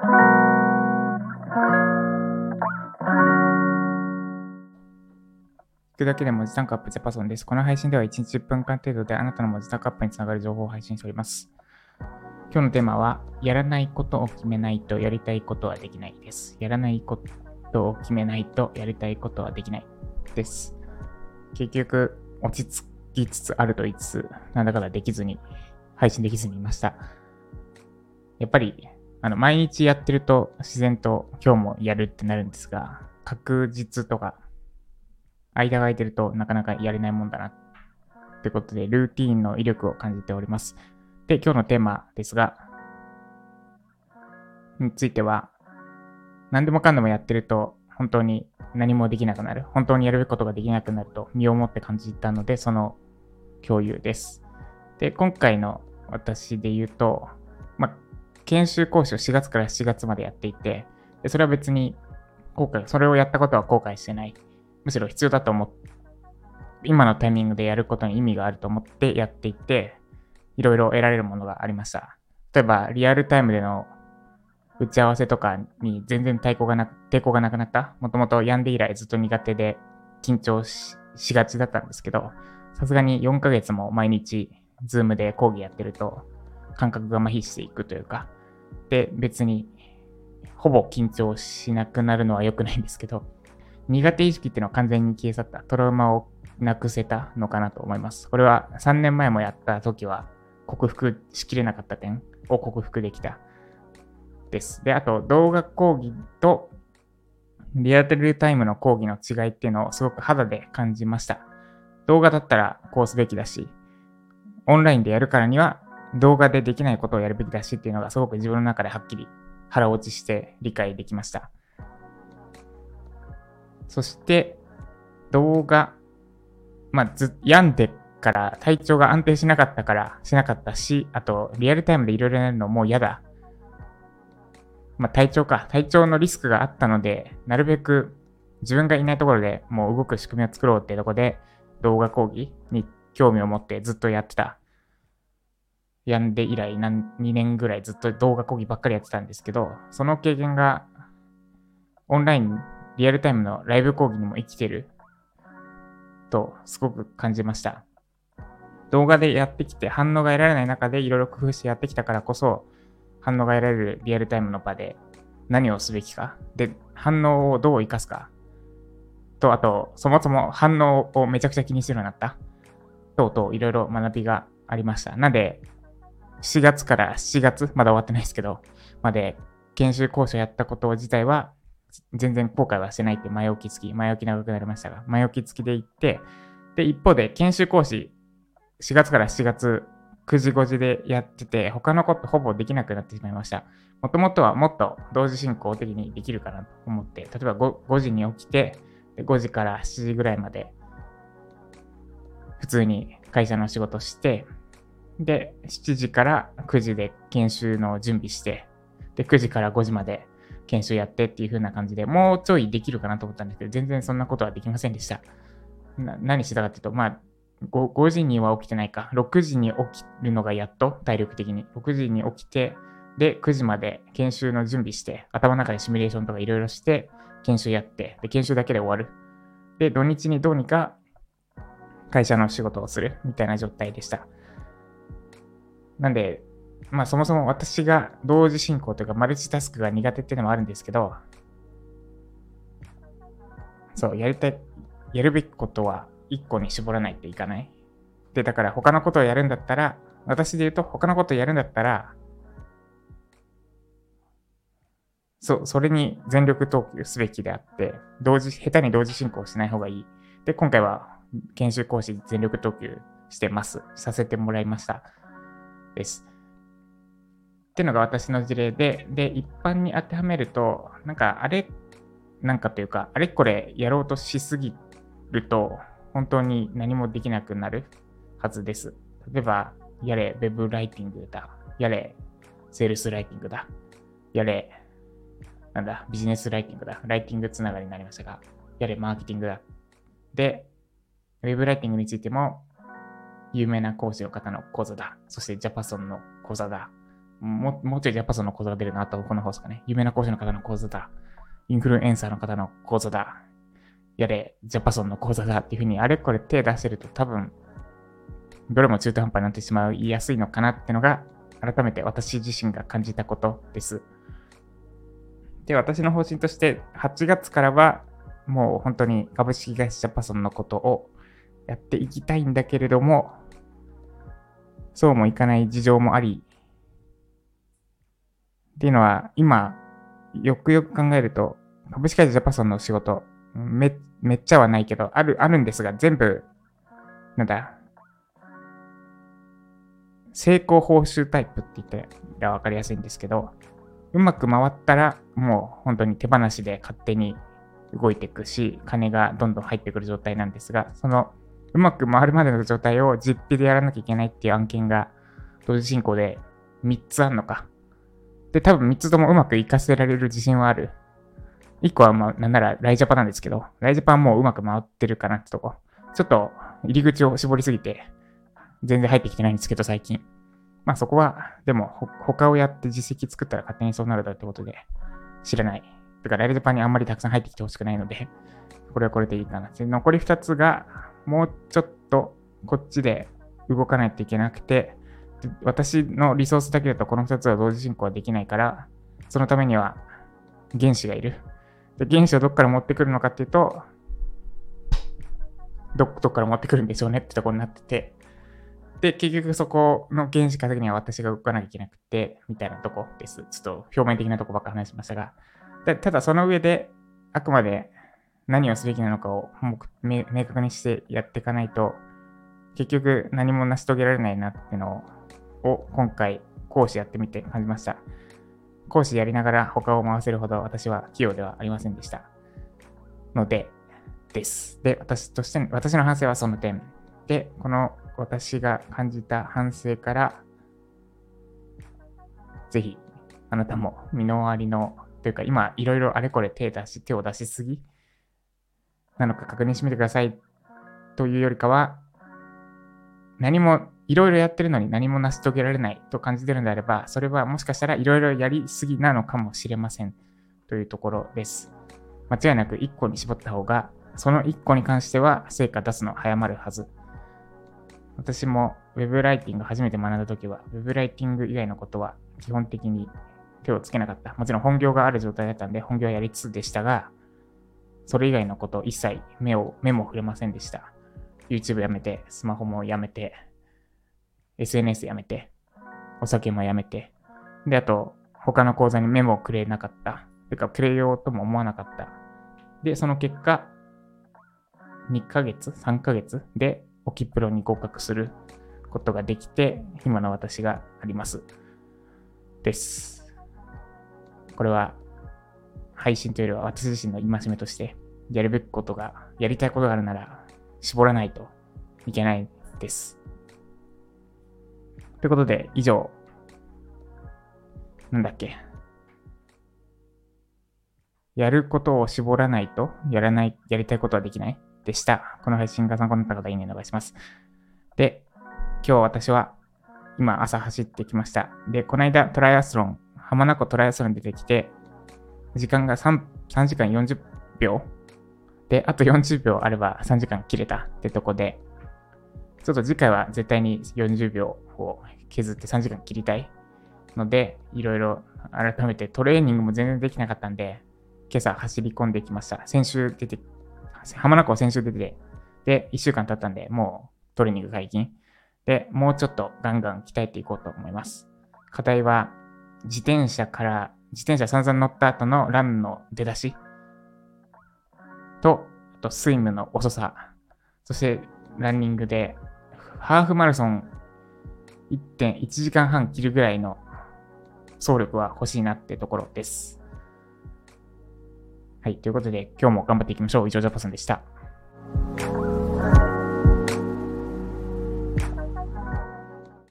聞くだけで文字タンクアップジャパソンです。この配信では1日10分間程度であなたの文字タンクアップにつながる情報を配信しております。今日のテーマは、やらないことを決めないとやりたいことはできないです。やらないことを決めないとやりたいことはできないです。結局、落ち着きつつあると言いつつ、なんだかだできずに、配信できずにいました。やっぱり、あの、毎日やってると自然と今日もやるってなるんですが、確実とか間が空いてるとなかなかやれないもんだなってことで、ルーティーンの威力を感じております。で、今日のテーマですが、については、何でもかんでもやってると、本当に何もできなくなる。本当にやるべきことができなくなると身をもって感じたので、その共有です。で、今回の私で言うと、研修講師を4月から7月までやっていて、でそれは別に後悔、それをやったことは後悔してない。むしろ必要だと思って、今のタイミングでやることに意味があると思ってやっていて、いろいろ得られるものがありました。例えば、リアルタイムでの打ち合わせとかに全然抵抗がな抵抗がなくなった。もともと病んで以来ずっと苦手で緊張しがちだったんですけど、さすがに4ヶ月も毎日、ズームで講義やってると、感覚が麻痺していくというか、で、別に、ほぼ緊張しなくなるのは良くないんですけど、苦手意識っていうのは完全に消え去ったトラウマをなくせたのかなと思います。これは3年前もやった時は克服しきれなかった点を克服できたです。で、あと動画講義とリアルタイムの講義の違いっていうのをすごく肌で感じました。動画だったらこうすべきだし、オンラインでやるからには動画でできないことをやるべきだしっていうのがすごく自分の中ではっきり腹落ちして理解できました。そして、動画、まあ、ず、病んでから体調が安定しなかったからしなかったし、あと、リアルタイムでいろいろやるのも嫌だ。まあ、体調か。体調のリスクがあったので、なるべく自分がいないところでもう動く仕組みを作ろうっていうところで、動画講義に興味を持ってずっとやってた。病んで以来何、2年ぐらいずっと動画講義ばっかりやってたんですけど、その経験がオンラインリアルタイムのライブ講義にも生きてるとすごく感じました。動画でやってきて反応が得られない中でいろいろ工夫してやってきたからこそ反応が得られるリアルタイムの場で何をすべきか。で、反応をどう活かすか。と、あと、そもそも反応をめちゃくちゃ気にするようになった。とういろいろ学びがありました。なんで、4月から7月、まだ終わってないですけど、まで研修講師をやったこと自体は全然後悔はしてないって前置き付き、前置き長くなりましたが、前置き付きで行って、で、一方で研修講師、4月から7月、9時5時でやってて、他のことほぼできなくなってしまいました。もともとはもっと同時進行的にできるかなと思って、例えば 5, 5時に起きて、5時から7時ぐらいまで、普通に会社の仕事して、で、7時から9時で研修の準備して、で、9時から5時まで研修やってっていう風な感じでもうちょいできるかなと思ったんですけど、全然そんなことはできませんでした。何してたかっていうと、まあ5、5時には起きてないか。6時に起きるのがやっと、体力的に。6時に起きて、で、9時まで研修の準備して、頭の中でシミュレーションとかいろいろして、研修やって、で、研修だけで終わる。で、土日にどうにか会社の仕事をするみたいな状態でした。なんで、まあそもそも私が同時進行というかマルチタスクが苦手っていうのもあるんですけど、そう、やりたい、やるべきことは1個に絞らないといかない。で、だから他のことをやるんだったら、私で言うと他のことをやるんだったら、そう、それに全力投球すべきであって、同時、下手に同時進行しない方がいい。で、今回は研修講師全力投球してます。させてもらいました。です。っていうのが私の事例で、で、一般に当てはめると、なんかあれ、なんかというか、あれこれやろうとしすぎると、本当に何もできなくなるはずです。例えば、やれ、ウェブライティングだ。やれ、セールスライティングだ。やれ、なんだ、ビジネスライティングだ。ライティングつながりになりましたが、やれ、マーケティングだ。で、ウェブライティングについても、有名な講師の方の講座だ。そしてジャパソンの講座だ。ももうちょいジャパソンの講座が出るなと、この放送かね。有名な講師の方の講座だ。インフルエンサーの方の講座だ。やれ、ジャパソンの講座だっていうふうに、あれこれ手出してると多分、どれも中途半端になってしまう、言いやすいのかなってのが、改めて私自身が感じたことです。で、私の方針として、8月からは、もう本当に株式会社ジャパソンのことをやっていきたいんだけれども、そうもいかない事情もあり、っていうのは、今、よくよく考えると、株式会社ジャパソンの仕事、め、めっちゃはないけど、ある、あるんですが、全部、なんだ、成功報酬タイプって言ったらわかりやすいんですけど、うまく回ったら、もう本当に手放しで勝手に動いていくし、金がどんどん入ってくる状態なんですが、そのうまく回るまでの状態を実費でやらなきゃいけないっていう案件が同時進行で3つあるのか。で、多分3つともうまくいかせられる自信はある。1個はまあ、なんならライジャパなんですけど、ライジャパンもううまく回ってるかなってとこ。ちょっと入り口を絞りすぎて、全然入ってきてないんですけど、最近。まあそこは、でも、他をやって実績作ったら勝手にそうなるだってことで、知らない。だからライジャパンにあんまりたくさん入ってきてほしくないので、これはこれでいいかな。残り2つが、もうちょっとこっちで動かないといけなくて、私のリソースだけだとこの2つは同時進行はできないから、そのためには原子がいる。で原子をどっから持ってくるのかっていうと、ど、っから持ってくるんでしょうねってとこになってて、で、結局そこの原子化的には私が動かなきゃいけなくて、みたいなとこです。ちょっと表面的なとこばっか話しましたが、ただその上で、あくまで何をすべきなのかを明確にしてやっていかないと、結局何も成し遂げられないなっていうのを今回講師やってみて感じました。講師やりながら他を回せるほど私は器用ではありませんでした。ので、です。で、私として、私の反省はその点。で、この私が感じた反省から、ぜひ、あなたも身の回りの、というか今いろいろあれこれ手出し、手を出しすぎなのか確認してみてくださいというよりかは、何もいろいろやってるのに何も成し遂げられないと感じてるんであれば、それはもしかしたらいろいろやりすぎなのかもしれませんというところです。間違いなく1個に絞った方が、その1個に関しては成果出すの早まるはず。私も Web ライティング初めて学んだ時は、Web ライティング以外のことは基本的に手をつけなかった。もちろん本業がある状態だったんで、本業はやりつつでしたが、それ以外のこと一切目を、目も触れませんでした。YouTube やめて、スマホもやめて、SNS やめて、お酒もやめて、で、あと、他の講座にメモをくれなかった。てか、くれようとも思わなかった。で、その結果、2ヶ月 ?3 ヶ月で、オキプロに合格することができて、今の私があります。です。これは、配信というよりは私自身の戒めとして、やるべきことが、やりたいことがあるなら、絞らないといけないです。ということで、以上、なんだっけ。やることを絞らないと、やらない、やりたいことはできないでした。この配信が参考になった方、いいねお願いします。で、今日私は、今朝走ってきました。で、この間トライアスロン、浜名湖トライアスロン出てきて、時間が 3, 3時間40秒で、あと40秒あれば3時間切れたってとこで、ちょっと次回は絶対に40秒を削って3時間切りたいので、いろいろ改めてトレーニングも全然できなかったんで、今朝走り込んできました。先週出て、浜名湖先週出て、で、1週間経ったんで、もうトレーニング解禁。で、もうちょっとガンガン鍛えていこうと思います。課題は、自転車から自転車散々乗った後のランの出だしと、あとスイムの遅さ、そしてランニングで、ハーフマラソン1.1時間半切るぐらいの走力は欲しいなってところです。はい。ということで、今日も頑張っていきましょう。以上、ジャパソンでした。